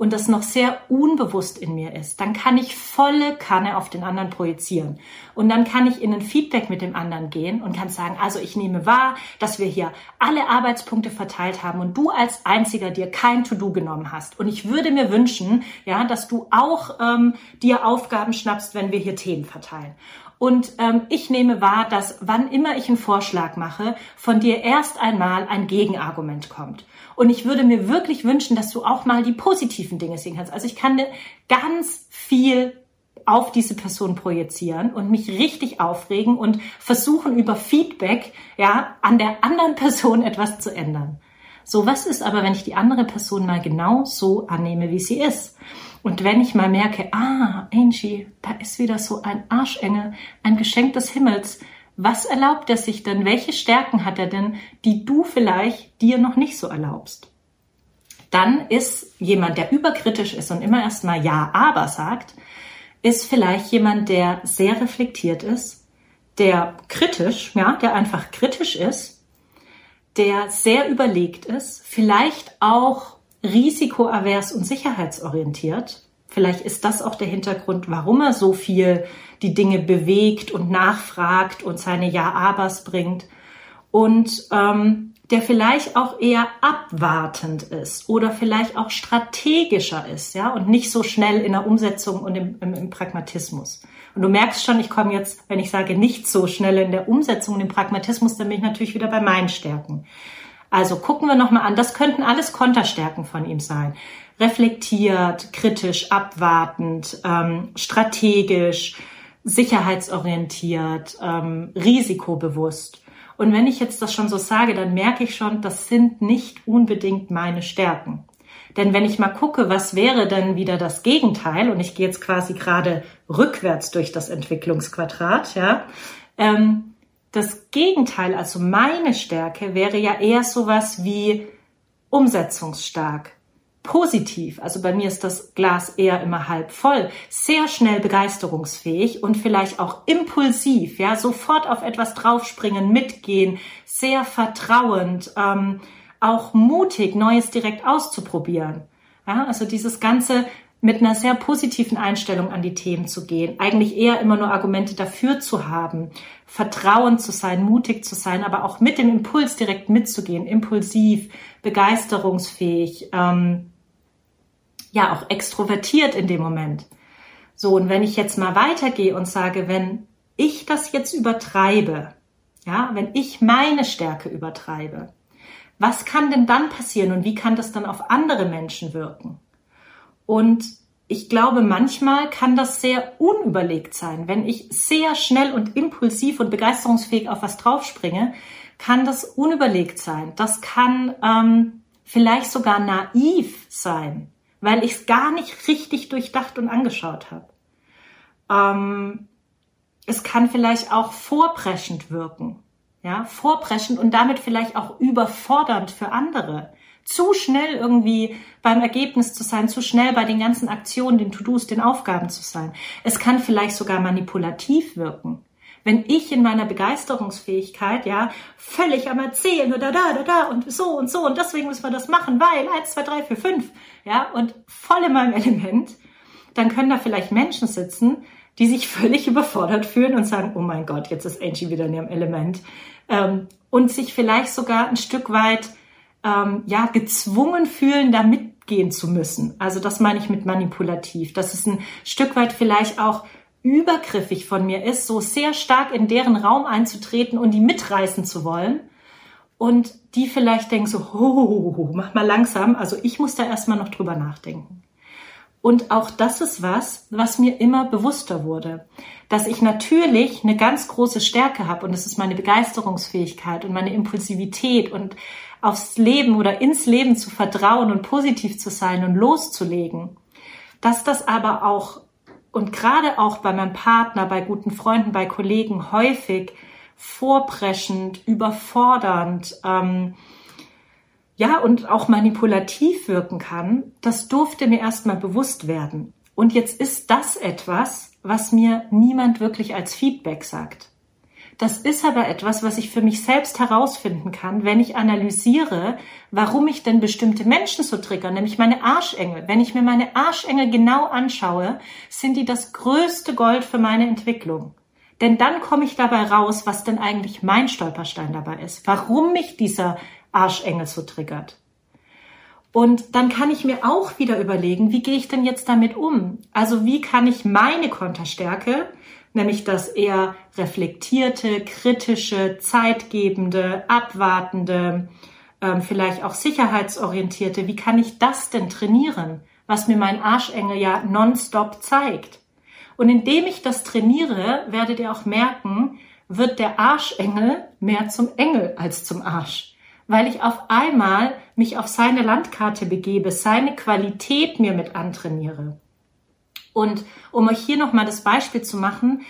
und das noch sehr unbewusst in mir ist, dann kann ich volle Kanne auf den anderen projizieren. Und dann kann ich in ein Feedback mit dem anderen gehen und kann sagen, also ich nehme wahr, dass wir hier alle Arbeitspunkte verteilt haben und du als einziger dir kein To-Do genommen hast. Und ich würde mir wünschen, ja, dass du auch ähm, dir Aufgaben schnappst, wenn wir hier Themen verteilen. Und ähm, ich nehme wahr, dass wann immer ich einen Vorschlag mache, von dir erst einmal ein Gegenargument kommt. Und ich würde mir wirklich wünschen, dass du auch mal die positiven Dinge sehen kannst. Also ich kann ganz viel auf diese Person projizieren und mich richtig aufregen und versuchen über Feedback, ja, an der anderen Person [laughs] etwas zu ändern. So, was ist aber, wenn ich die andere Person mal genau so annehme, wie sie ist? Und wenn ich mal merke, ah, Angie, da ist wieder so ein Arschengel, ein Geschenk des Himmels, was erlaubt er sich denn? Welche Stärken hat er denn, die du vielleicht dir noch nicht so erlaubst? Dann ist jemand, der überkritisch ist und immer erstmal Ja, aber sagt, ist vielleicht jemand, der sehr reflektiert ist, der kritisch, ja, der einfach kritisch ist, der sehr überlegt ist, vielleicht auch risikoavers und sicherheitsorientiert. Vielleicht ist das auch der Hintergrund, warum er so viel die Dinge bewegt und nachfragt und seine Ja-Abers bringt. Und ähm, der vielleicht auch eher abwartend ist oder vielleicht auch strategischer ist, ja, und nicht so schnell in der Umsetzung und im, im, im Pragmatismus. Und du merkst schon, ich komme jetzt, wenn ich sage nicht so schnell in der Umsetzung und im Pragmatismus, dann bin ich natürlich wieder bei meinen Stärken. Also gucken wir nochmal an, das könnten alles Konterstärken von ihm sein. Reflektiert, kritisch, abwartend, ähm, strategisch, sicherheitsorientiert, ähm, risikobewusst. Und wenn ich jetzt das schon so sage, dann merke ich schon, das sind nicht unbedingt meine Stärken. Denn wenn ich mal gucke, was wäre denn wieder das Gegenteil, und ich gehe jetzt quasi gerade rückwärts durch das Entwicklungsquadrat, ja, ähm, das Gegenteil, also meine Stärke, wäre ja eher sowas wie umsetzungsstark, positiv. Also bei mir ist das Glas eher immer halb voll, sehr schnell begeisterungsfähig und vielleicht auch impulsiv, ja, sofort auf etwas draufspringen, mitgehen, sehr vertrauend, ähm, auch mutig, Neues direkt auszuprobieren. Ja, also dieses ganze mit einer sehr positiven Einstellung an die Themen zu gehen, eigentlich eher immer nur Argumente dafür zu haben, Vertrauen zu sein, mutig zu sein, aber auch mit dem Impuls direkt mitzugehen, impulsiv, begeisterungsfähig, ähm, ja auch extrovertiert in dem Moment. So, und wenn ich jetzt mal weitergehe und sage, wenn ich das jetzt übertreibe, ja, wenn ich meine Stärke übertreibe, was kann denn dann passieren und wie kann das dann auf andere Menschen wirken? Und ich glaube, manchmal kann das sehr unüberlegt sein. Wenn ich sehr schnell und impulsiv und begeisterungsfähig auf was draufspringe, kann das unüberlegt sein. Das kann ähm, vielleicht sogar naiv sein, weil ich es gar nicht richtig durchdacht und angeschaut habe. Ähm, es kann vielleicht auch vorpreschend wirken, ja, vorpreschend und damit vielleicht auch überfordernd für andere. Zu schnell irgendwie beim Ergebnis zu sein, zu schnell bei den ganzen Aktionen, den To-Dos, den Aufgaben zu sein. Es kann vielleicht sogar manipulativ wirken. Wenn ich in meiner Begeisterungsfähigkeit, ja, völlig am Erzählen oder da, da, da und so und so und deswegen müssen wir das machen, weil eins, zwei, drei, vier, fünf, ja, und voll in meinem Element, dann können da vielleicht Menschen sitzen, die sich völlig überfordert fühlen und sagen, oh mein Gott, jetzt ist Angie wieder in ihrem Element. Ähm, und sich vielleicht sogar ein Stück weit ähm, ja gezwungen fühlen, da mitgehen zu müssen. Also das meine ich mit manipulativ. Dass es ein Stück weit vielleicht auch übergriffig von mir ist, so sehr stark in deren Raum einzutreten und die mitreißen zu wollen. Und die vielleicht denken so, ho, ho, ho, mach mal langsam. Also ich muss da erstmal noch drüber nachdenken. Und auch das ist was, was mir immer bewusster wurde, dass ich natürlich eine ganz große Stärke habe und das ist meine Begeisterungsfähigkeit und meine Impulsivität und aufs Leben oder ins Leben zu vertrauen und positiv zu sein und loszulegen. Dass das aber auch und gerade auch bei meinem Partner, bei guten Freunden, bei Kollegen häufig vorpreschend, überfordernd, ähm, ja, und auch manipulativ wirken kann, das durfte mir erstmal bewusst werden. Und jetzt ist das etwas, was mir niemand wirklich als Feedback sagt. Das ist aber etwas, was ich für mich selbst herausfinden kann, wenn ich analysiere, warum ich denn bestimmte Menschen so trigger, nämlich meine Arschengel. Wenn ich mir meine Arschengel genau anschaue, sind die das größte Gold für meine Entwicklung. Denn dann komme ich dabei raus, was denn eigentlich mein Stolperstein dabei ist, warum mich dieser Arschengel so triggert. Und dann kann ich mir auch wieder überlegen, wie gehe ich denn jetzt damit um? Also wie kann ich meine Konterstärke, nämlich das eher reflektierte, kritische, zeitgebende, abwartende, ähm, vielleicht auch sicherheitsorientierte, wie kann ich das denn trainieren, was mir mein Arschengel ja nonstop zeigt? Und indem ich das trainiere, werdet ihr auch merken, wird der Arschengel mehr zum Engel als zum Arsch weil ich auf einmal mich auf seine Landkarte begebe, seine Qualität mir mit antrainiere. Und um euch hier nochmal das Beispiel zu machen,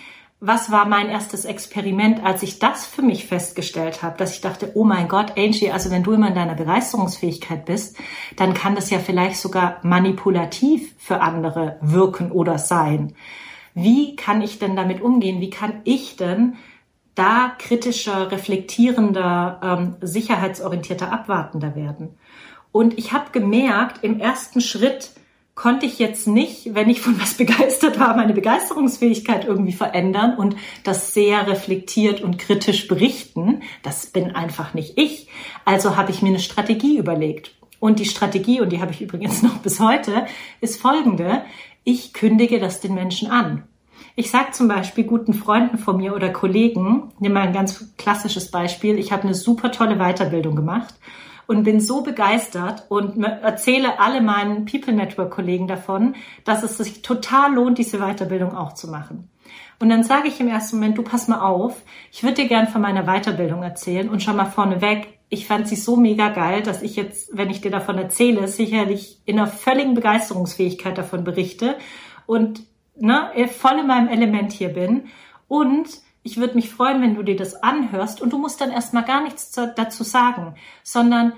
was war mein erstes Experiment, als ich das für mich festgestellt habe, dass ich dachte, oh mein Gott, Angie, also wenn du immer in deiner Begeisterungsfähigkeit bist, dann kann das ja vielleicht sogar manipulativ für andere wirken oder sein. Wie kann ich denn damit umgehen? Wie kann ich denn da kritischer, reflektierender, ähm, sicherheitsorientierter, abwartender werden. Und ich habe gemerkt, im ersten Schritt konnte ich jetzt nicht, wenn ich von was [laughs] begeistert war, meine Begeisterungsfähigkeit irgendwie verändern und das sehr reflektiert und kritisch berichten. Das bin einfach nicht ich. Also habe ich mir eine Strategie überlegt. Und die Strategie, und die habe ich übrigens [laughs] noch bis heute, ist folgende. Ich kündige das den Menschen an. Ich sage zum Beispiel guten Freunden von mir oder Kollegen, nimm mal ein ganz klassisches Beispiel, ich habe eine super tolle Weiterbildung gemacht und bin so begeistert und erzähle alle meinen People Network Kollegen davon, dass es sich total lohnt, diese Weiterbildung auch zu machen. Und dann sage ich im ersten Moment, du pass mal auf, ich würde dir gern von meiner Weiterbildung erzählen und schon mal vorneweg, ich fand sie so mega geil, dass ich jetzt, wenn ich dir davon erzähle, sicherlich in einer völligen Begeisterungsfähigkeit davon berichte und ne, voll in meinem Element hier bin. Und ich würde mich freuen, wenn du dir das anhörst und du musst dann erstmal gar nichts dazu sagen, sondern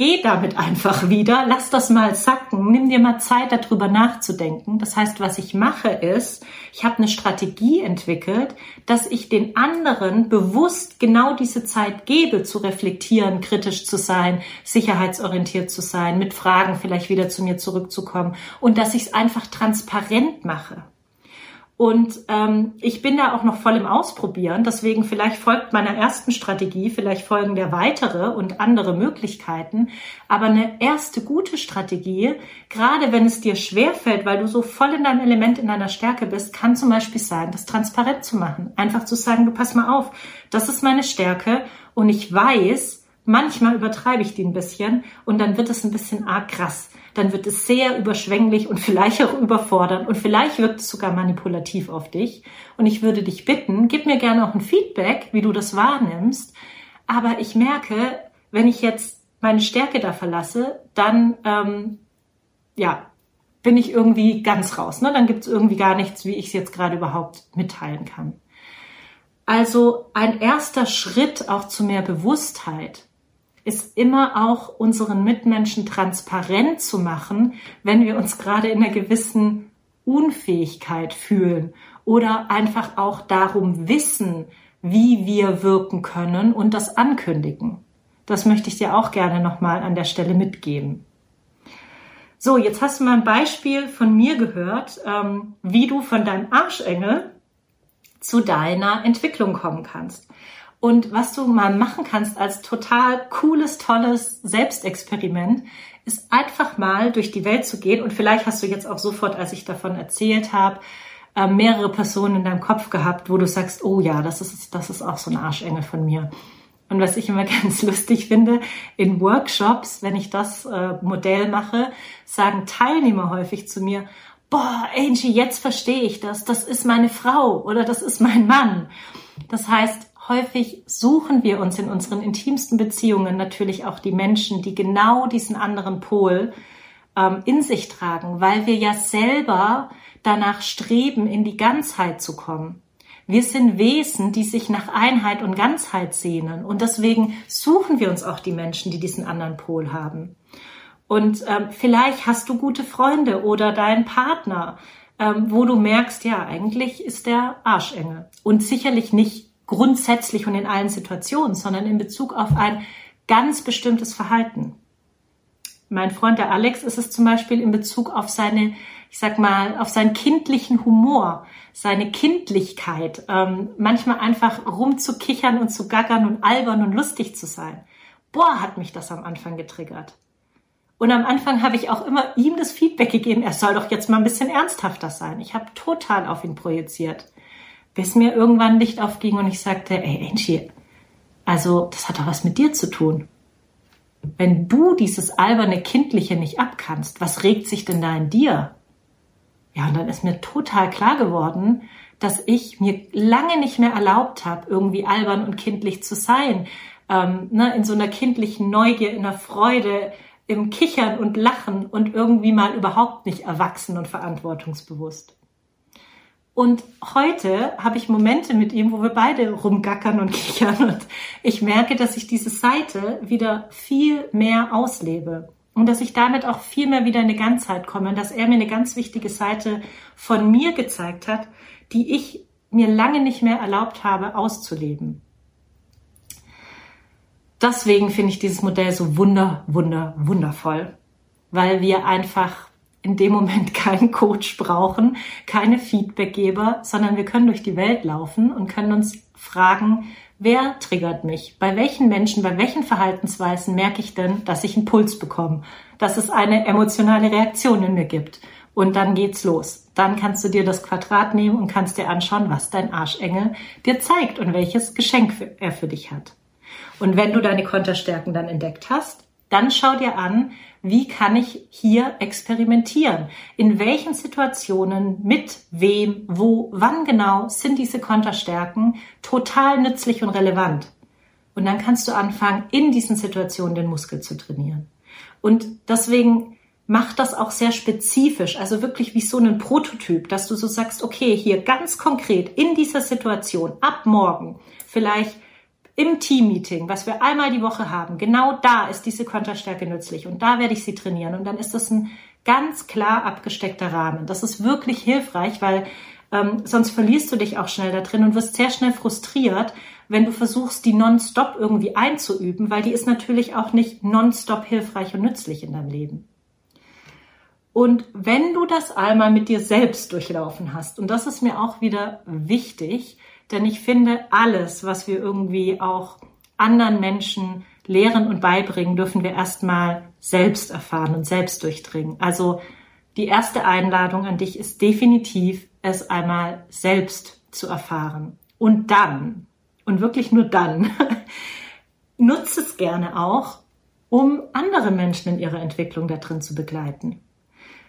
geh damit einfach wieder, lass das mal sacken, nimm dir mal Zeit darüber nachzudenken. Das heißt, was ich mache ist, ich habe eine Strategie entwickelt, dass ich den anderen bewusst genau diese Zeit gebe, zu reflektieren, kritisch zu sein, sicherheitsorientiert zu sein, mit Fragen vielleicht wieder zu mir zurückzukommen und dass ich es einfach transparent mache. Und ähm, ich bin da auch noch voll im Ausprobieren. Deswegen vielleicht folgt meiner ersten Strategie, vielleicht folgen der weitere und andere Möglichkeiten. Aber eine erste gute Strategie, gerade wenn es dir schwerfällt, weil du so voll in deinem Element, in deiner Stärke bist, kann zum Beispiel sein, das transparent zu machen. Einfach zu sagen, du pass mal auf, das ist meine Stärke und ich weiß, manchmal übertreibe ich die ein bisschen und dann wird es ein bisschen arg krass dann wird es sehr überschwänglich und vielleicht auch überfordernd und vielleicht wirkt es sogar manipulativ auf dich. Und ich würde dich bitten, gib mir gerne auch ein Feedback, wie du das wahrnimmst. Aber ich merke, wenn ich jetzt meine Stärke da verlasse, dann ähm, ja, bin ich irgendwie ganz raus. Ne? Dann gibt es irgendwie gar nichts, wie ich es jetzt gerade überhaupt mitteilen kann. Also ein erster Schritt auch zu mehr Bewusstheit ist immer auch unseren Mitmenschen transparent zu machen, wenn wir uns gerade in einer gewissen Unfähigkeit fühlen oder einfach auch darum wissen, wie wir wirken können und das ankündigen. Das möchte ich dir auch gerne nochmal an der Stelle mitgeben. So, jetzt hast du mal ein Beispiel von mir gehört, ähm, wie du von deinem Arschengel zu deiner Entwicklung kommen kannst. Und was du mal machen kannst als total cooles, tolles Selbstexperiment, ist einfach mal durch die Welt zu gehen. Und vielleicht hast du jetzt auch sofort, als ich davon erzählt habe, äh, mehrere Personen in deinem Kopf gehabt, wo du sagst, oh ja, das ist, das ist auch so ein Arschengel von mir. Und was ich immer [laughs] ganz lustig finde, in Workshops, wenn ich das äh, Modell mache, sagen Teilnehmer häufig zu mir, boah, Angie, jetzt verstehe ich das, das ist meine Frau oder das ist mein Mann. Das heißt, häufig suchen wir uns in unseren intimsten Beziehungen natürlich auch die Menschen, die genau diesen anderen Pol ähm, in sich tragen, weil wir ja selber danach streben, in die Ganzheit zu kommen. Wir sind Wesen, die sich nach Einheit und Ganzheit sehnen. Und deswegen suchen wir uns auch die Menschen, die diesen anderen Pol haben. Und ähm, vielleicht hast du gute Freunde oder deinen Partner, ähm, wo du merkst, ja, eigentlich ist der Arschengel. Und sicherlich nicht grundsätzlich und in allen Situationen, sondern in Bezug auf ein ganz bestimmtes Verhalten. Mein Freund der Alex ist es zum Beispiel in Bezug auf seine, ich sag mal, auf seinen kindlichen Humor, seine Kindlichkeit, ähm, manchmal einfach rumzukichern und zu gackern und albern und lustig zu sein. Boah, hat mich das am Anfang getriggert. Und am Anfang habe ich auch immer ihm das Feedback gegeben, er soll doch jetzt mal ein bisschen ernsthafter sein. Ich habe total auf ihn projiziert bis mir irgendwann Licht aufging und ich sagte, ey Angie, also das hat doch was mit dir zu tun. Wenn du dieses alberne Kindliche nicht abkannst, was regt sich denn da in dir? Ja, und dann ist mir total klar geworden, dass ich mir lange nicht mehr erlaubt habe, irgendwie albern und kindlich zu sein. Ähm, ne, in so einer kindlichen Neugier, in der Freude, im Kichern und Lachen und irgendwie mal überhaupt nicht erwachsen und verantwortungsbewusst. Und heute habe ich Momente mit ihm, wo wir beide rumgackern und [laughs] kichern. Und ich merke, dass ich diese Seite wieder viel mehr auslebe. Und dass ich damit auch viel mehr wieder in eine Ganzheit komme. Und dass er mir eine ganz wichtige Seite von mir gezeigt hat, die ich mir lange nicht mehr erlaubt habe auszuleben. Deswegen finde ich dieses Modell so wunder, wunder, wundervoll, weil wir einfach in dem Moment [laughs] keinen Coach brauchen, keine Feedbackgeber, sondern wir können durch die Welt laufen und können uns fragen, wer triggert mich? Bei welchen Menschen, bei welchen Verhaltensweisen merke ich denn, dass ich einen Puls bekomme, dass es eine emotionale Reaktion in mir gibt? Und dann geht's los. Dann kannst du dir das Quadrat nehmen und kannst dir anschauen, was dein Arschengel dir zeigt und welches Geschenk er für dich hat. Und wenn du deine Konterstärken dann entdeckt hast, dann schau dir an, wie kann ich hier experimentieren? In welchen Situationen, mit wem, wo, wann genau sind diese Konterstärken total nützlich und relevant? Und dann kannst du anfangen, in diesen Situationen den Muskel zu trainieren. Und deswegen mach das auch sehr spezifisch, also wirklich wie so ein Prototyp, dass du so sagst, okay, hier ganz konkret in dieser Situation ab morgen vielleicht im Teammeeting, was wir einmal die Woche haben, genau da ist diese Konterstärke nützlich und da werde ich sie trainieren. Und dann ist das ein ganz klar abgesteckter Rahmen. Das ist wirklich hilfreich, weil ähm, sonst verlierst du dich auch schnell da drin und wirst sehr schnell frustriert, wenn du versuchst, die nonstop irgendwie einzuüben, weil die ist natürlich auch nicht nonstop hilfreich und nützlich in deinem Leben. Und wenn du das einmal mit dir selbst durchlaufen hast, und das ist mir auch wieder wichtig, denn ich finde, alles, was wir irgendwie auch anderen Menschen lehren und beibringen, dürfen wir erstmal selbst erfahren und selbst durchdringen. Also die erste Einladung an dich ist definitiv, es einmal selbst zu erfahren. Und dann, und wirklich nur dann, [laughs] nutze es gerne auch, um andere Menschen in ihrer Entwicklung da drin zu begleiten.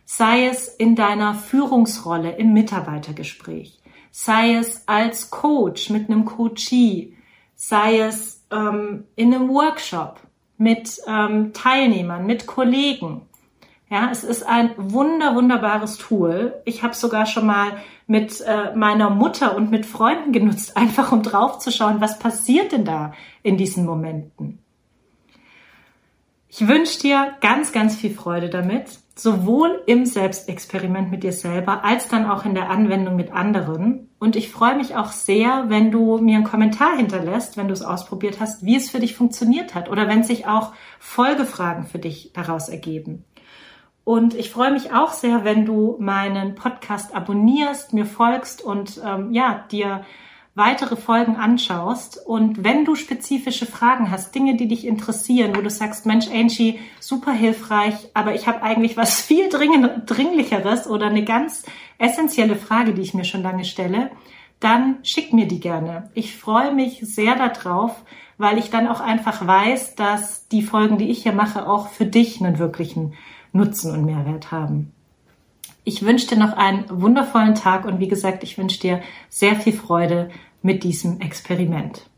Sei es in deiner Führungsrolle im Mitarbeitergespräch, sei es als Coach mit einem Coachee, sei es ähm, in einem Workshop mit ähm, Teilnehmern, mit Kollegen. Ja, es ist ein wunder, wunderbares Tool. Ich habe sogar schon mal mit äh, meiner Mutter und mit Freunden genutzt, [laughs] einfach um draufzuschauen, was passiert denn da in diesen Momenten. Ich wünsche dir ganz, ganz viel Freude damit, sowohl im Selbstexperiment mit dir selber als dann auch in der Anwendung mit anderen. Und ich freue mich auch sehr, wenn du mir einen Kommentar hinterlässt, wenn du es ausprobiert hast, wie es für dich funktioniert hat oder wenn sich auch Folgefragen für dich daraus ergeben. Und ich freue mich auch sehr, wenn du meinen Podcast abonnierst, mir folgst und ähm, ja, dir weitere Folgen anschaust. Und wenn du spezifische Fragen hast, Dinge, die dich interessieren, wo du sagst, Mensch, Angie, super hilfreich, aber ich habe eigentlich was [laughs] viel dringend, dringlicheres oder eine ganz essentielle Frage, die ich mir schon lange stelle, dann schick mir die gerne. Ich freue mich sehr darauf, weil ich dann auch einfach weiß, dass die Folgen, die ich hier mache, auch für dich einen wirklichen Nutzen und Mehrwert haben. Ich wünsche dir noch einen wundervollen Tag und wie gesagt, ich wünsche dir sehr viel Freude mit diesem Experiment.